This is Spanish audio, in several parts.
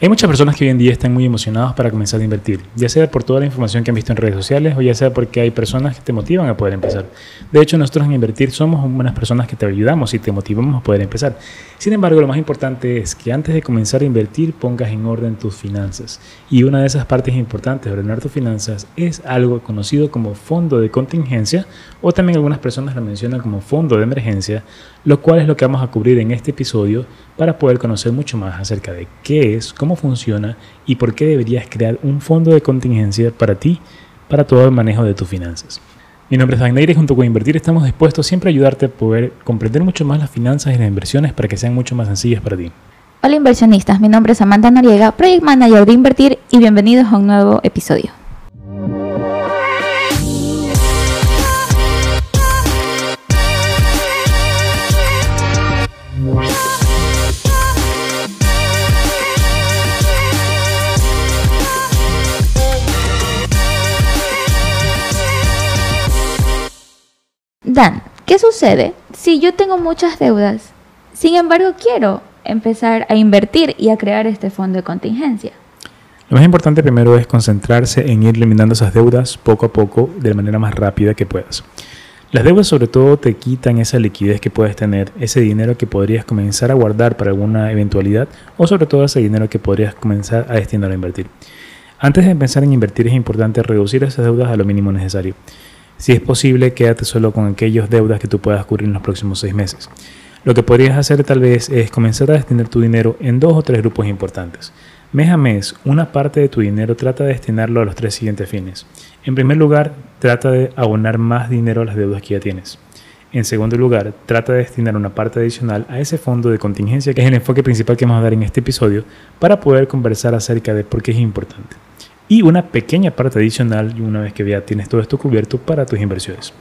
Hay muchas personas que hoy en día están muy emocionados para comenzar a invertir, ya sea por toda la información que han visto en redes sociales o ya sea porque hay personas que te motivan a poder empezar. De hecho, nosotros en Invertir somos unas personas que te ayudamos y te motivamos a poder empezar. Sin embargo, lo más importante es que antes de comenzar a invertir pongas en orden tus finanzas. Y una de esas partes importantes de ordenar tus finanzas es algo conocido como fondo de contingencia o también algunas personas lo mencionan como fondo de emergencia, lo cual es lo que vamos a cubrir en este episodio para poder conocer mucho más acerca de qué es, cómo funciona y por qué deberías crear un fondo de contingencia para ti, para todo el manejo de tus finanzas. Mi nombre es Wagner y junto con Invertir estamos dispuestos siempre a ayudarte a poder comprender mucho más las finanzas y las inversiones para que sean mucho más sencillas para ti. Hola inversionistas, mi nombre es Amanda Noriega, Project Manager de Invertir y bienvenidos a un nuevo episodio. Dan, ¿qué sucede si yo tengo muchas deudas? Sin embargo, quiero empezar a invertir y a crear este fondo de contingencia. Lo más importante primero es concentrarse en ir eliminando esas deudas poco a poco de la manera más rápida que puedas. Las deudas sobre todo te quitan esa liquidez que puedes tener, ese dinero que podrías comenzar a guardar para alguna eventualidad o sobre todo ese dinero que podrías comenzar a destinar a invertir. Antes de pensar en invertir es importante reducir esas deudas a lo mínimo necesario. Si es posible, quédate solo con aquellas deudas que tú puedas cubrir en los próximos seis meses. Lo que podrías hacer tal vez es comenzar a destinar tu dinero en dos o tres grupos importantes. Mes a mes, una parte de tu dinero trata de destinarlo a los tres siguientes fines. En primer lugar, trata de abonar más dinero a las deudas que ya tienes. En segundo lugar, trata de destinar una parte adicional a ese fondo de contingencia que es el enfoque principal que vamos a dar en este episodio para poder conversar acerca de por qué es importante y una pequeña parte adicional una vez que ya tienes todo esto cubierto para tus inversiones.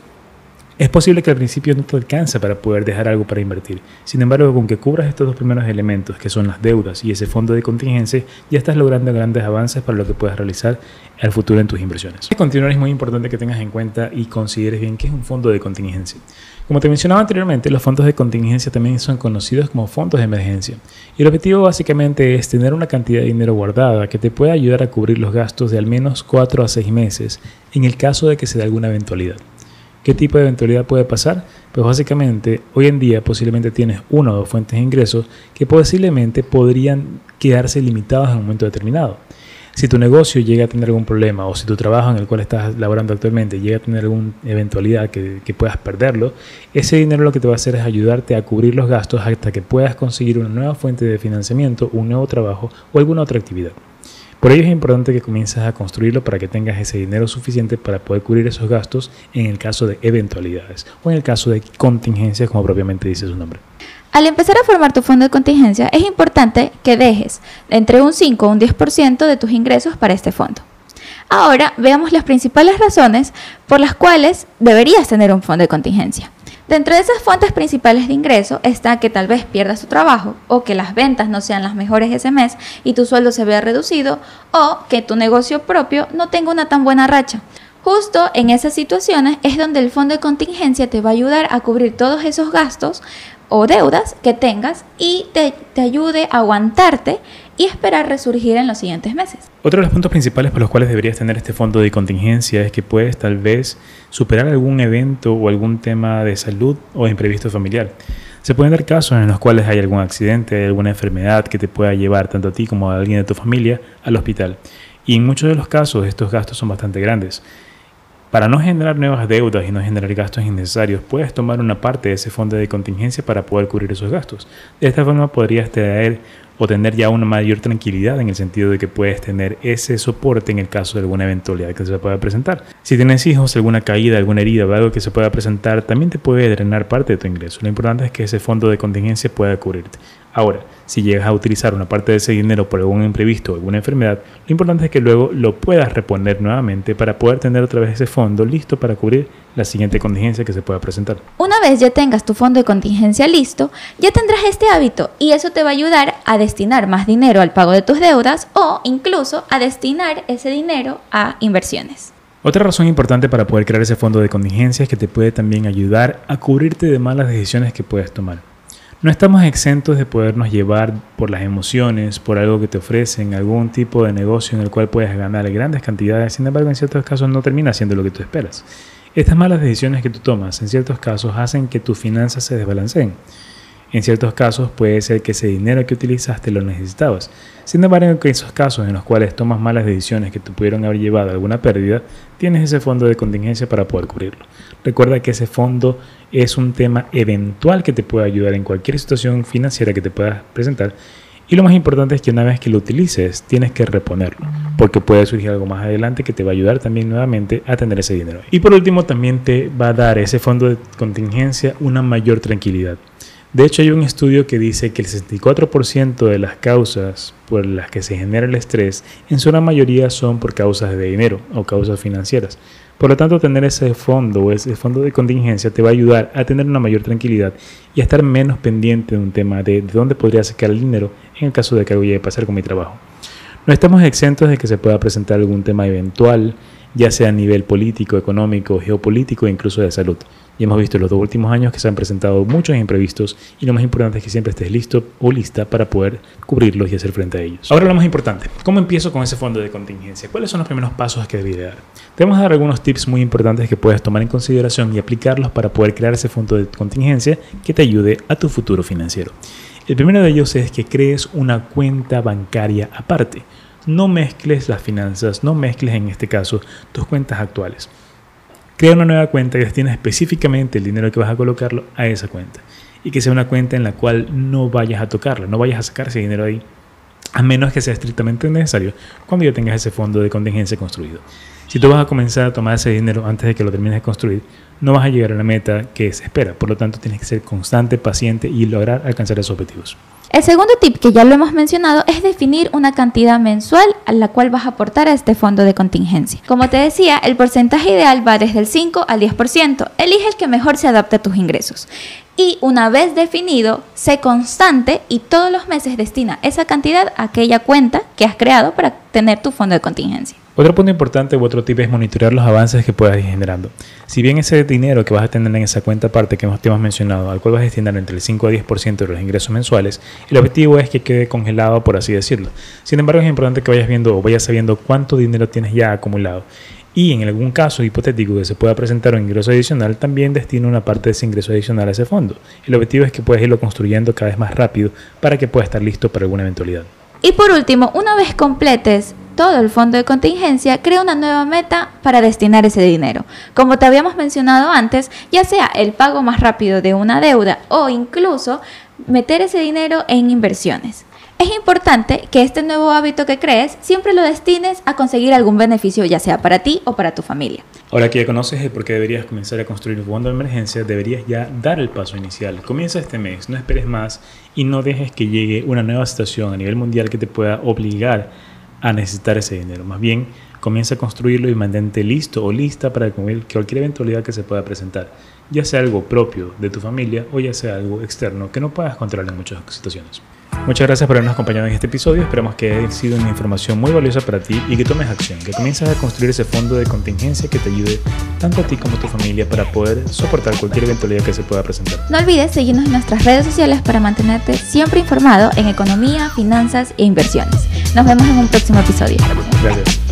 Es posible que al principio no te alcance para poder dejar algo para invertir. Sin embargo, con que cubras estos dos primeros elementos, que son las deudas y ese fondo de contingencia, ya estás logrando grandes avances para lo que puedas realizar al futuro en tus inversiones. Continuar es muy importante que tengas en cuenta y consideres bien qué es un fondo de contingencia. Como te mencionaba anteriormente, los fondos de contingencia también son conocidos como fondos de emergencia. Y el objetivo básicamente es tener una cantidad de dinero guardada que te pueda ayudar a cubrir los gastos de al menos 4 a 6 meses en el caso de que se dé alguna eventualidad. ¿Qué tipo de eventualidad puede pasar? Pues básicamente hoy en día posiblemente tienes una o dos fuentes de ingresos que posiblemente podrían quedarse limitadas en un momento determinado. Si tu negocio llega a tener algún problema o si tu trabajo en el cual estás laborando actualmente llega a tener alguna eventualidad que, que, puedas perderlo, ese dinero lo que te va a hacer es ayudarte a cubrir los gastos hasta que puedas conseguir una nueva fuente de financiamiento, un nuevo trabajo o alguna otra actividad. Por ello es importante que comiences a construirlo para que tengas ese dinero suficiente para poder cubrir esos gastos en el caso de eventualidades o en el caso de contingencias como propiamente dice su nombre. Al empezar a formar tu fondo de contingencia, es importante que dejes entre un 5 o un 10% de tus ingresos para este fondo. Ahora veamos las principales razones por las cuales deberías tener un fondo de contingencia. Dentro de esas fuentes principales de ingreso está que tal vez pierdas tu trabajo o que las ventas no sean las mejores ese mes y tu sueldo se vea reducido o que tu negocio propio no tenga una tan buena racha. Justo en esas situaciones es donde el fondo de contingencia te va a ayudar a cubrir todos esos gastos o deudas que tengas y te, te, ayude a aguantarte y esperar resurgir en los siguientes meses. Otro de los puntos principales por los cuales deberías tener este fondo de contingencia es que puedes tal vez superar algún evento o algún tema de salud o imprevisto familiar. Se pueden dar casos en los cuales hay algún accidente, alguna enfermedad que te pueda llevar tanto a ti como a alguien de tu familia al hospital. Y en muchos de los casos estos gastos son bastante grandes. Para no generar nuevas deudas y no generar gastos innecesarios, puedes tomar una parte de ese fondo de contingencia para poder cubrir esos gastos. De esta forma podrías traer o tener ya una mayor tranquilidad en el sentido de que puedes tener ese soporte en el caso de alguna eventualidad que se pueda presentar. Si tienes hijos, alguna caída, alguna herida o algo que se pueda presentar, también te puede drenar parte de tu ingreso. Lo importante es que ese fondo de contingencia pueda cubrirte. Ahora, si llegas a utilizar una parte de ese dinero por algún imprevisto o alguna enfermedad, lo importante es que luego lo puedas reponer nuevamente para poder tener otra vez ese fondo listo para cubrir la siguiente contingencia que se pueda presentar. Una vez ya tengas tu fondo de contingencia listo, ya tendrás este hábito y eso te va a ayudar a destinar más dinero al pago de tus deudas o incluso a destinar ese dinero a inversiones. Otra razón importante para poder crear ese fondo de contingencia es que te puede también ayudar a cubrirte de malas decisiones que puedes tomar. No estamos exentos de podernos llevar por las emociones, por algo que te ofrecen, algún tipo de negocio en el cual puedes ganar grandes cantidades, sin embargo en ciertos casos no termina siendo lo que tú esperas. Estas malas decisiones que tú tomas en ciertos casos hacen que tus finanzas se desbalanceen. En ciertos casos puede ser que ese dinero que utilizaste lo necesitabas. Sin embargo, en esos casos en los cuales tomas malas decisiones que te pudieron haber llevado a alguna pérdida, tienes ese fondo de contingencia para poder cubrirlo. Recuerda que ese fondo es un tema eventual que te puede ayudar en cualquier situación financiera que te pueda presentar. Y lo más importante es que una vez que lo utilices, tienes que reponerlo, porque puede surgir algo más adelante que te va a ayudar también nuevamente a tener ese dinero. Y por último, también te va a dar ese fondo de contingencia una mayor tranquilidad. De hecho, hay un estudio que dice que el 64% de las causas por las que se genera el estrés, en su gran mayoría son por causas de dinero o causas financieras. Por lo tanto, tener ese fondo o ese fondo de contingencia te va a ayudar a tener una mayor tranquilidad y a estar menos pendiente de un tema de, de dónde podría sacar el dinero en el caso de que algo llegue a pasar con mi trabajo. No estamos exentos de que se pueda presentar algún tema eventual, ya sea a nivel político, económico, geopolítico e incluso de salud. Y hemos visto en los dos últimos años que se han presentado muchos imprevistos y lo más importante es que siempre estés listo o lista para poder cubrirlos y hacer frente a ellos. Ahora lo más importante, ¿cómo empiezo con ese fondo de contingencia? ¿Cuáles son los primeros pasos que debí dar? Te vamos a dar algunos tips muy importantes que puedes tomar en consideración y aplicarlos para poder crear ese fondo de contingencia que te ayude a tu futuro financiero. El primero de ellos es que crees una cuenta bancaria aparte. No mezcles las finanzas, no mezcles en este caso tus cuentas actuales. Crea una nueva cuenta y destina específicamente el dinero que vas a colocarlo a esa cuenta. Y que sea una cuenta en la cual no vayas a tocarla, no vayas a sacar ese dinero ahí, a menos que sea estrictamente necesario cuando ya tengas ese fondo de contingencia construido. Si tú vas a comenzar a tomar ese dinero antes de que lo termines de construir, no vas a llegar a la meta que se espera. Por lo tanto, tienes que ser constante, paciente y lograr alcanzar esos objetivos. El segundo tip que ya lo hemos mencionado es definir una cantidad mensual a la cual vas a aportar a este fondo de contingencia. Como te decía, el porcentaje ideal va desde el 5 al 10%. Elige el que mejor se adapte a tus ingresos. Y una vez definido, sé constante y todos los meses destina esa cantidad a aquella cuenta que has creado para tener tu fondo de contingencia. Otro punto importante u otro tip es monitorear los avances que puedas ir generando. Si bien ese dinero que vas a tener en esa cuenta aparte que te hemos mencionado, al cual vas a destinar entre el 5 a 10% de los ingresos mensuales, el objetivo es que quede congelado, por así decirlo. Sin embargo, es importante que vayas viendo o vayas sabiendo cuánto dinero tienes ya acumulado. Y en algún caso hipotético que se pueda presentar un ingreso adicional, también destina una parte de ese ingreso adicional a ese fondo. El objetivo es que puedas irlo construyendo cada vez más rápido para que pueda estar listo para alguna eventualidad. Y por último, una vez completes todo el fondo de contingencia, crea una nueva meta para destinar ese dinero. Como te habíamos mencionado antes, ya sea el pago más rápido de una deuda o incluso meter ese dinero en inversiones. Es importante que este nuevo hábito que crees siempre lo destines a conseguir algún beneficio, ya sea para ti o para tu familia. Ahora que ya conoces el por qué deberías comenzar a construir un fondo de emergencia, deberías ya dar el paso inicial. Comienza este mes, no esperes más y no dejes que llegue una nueva situación a nivel mundial que te pueda obligar a necesitar ese dinero. Más bien, comienza a construirlo y mantente listo o lista para cualquier eventualidad que se pueda presentar, ya sea algo propio de tu familia o ya sea algo externo que no puedas controlar en muchas situaciones. Muchas gracias por habernos acompañado en este episodio. Esperamos que haya sido una información muy valiosa para ti y que tomes acción, que comiences a construir ese fondo de contingencia que te ayude tanto a ti como a tu familia para poder soportar cualquier eventualidad que se pueda presentar. No olvides seguirnos en nuestras redes sociales para mantenerte siempre informado en economía, finanzas e inversiones. Nos vemos en un próximo episodio. Gracias.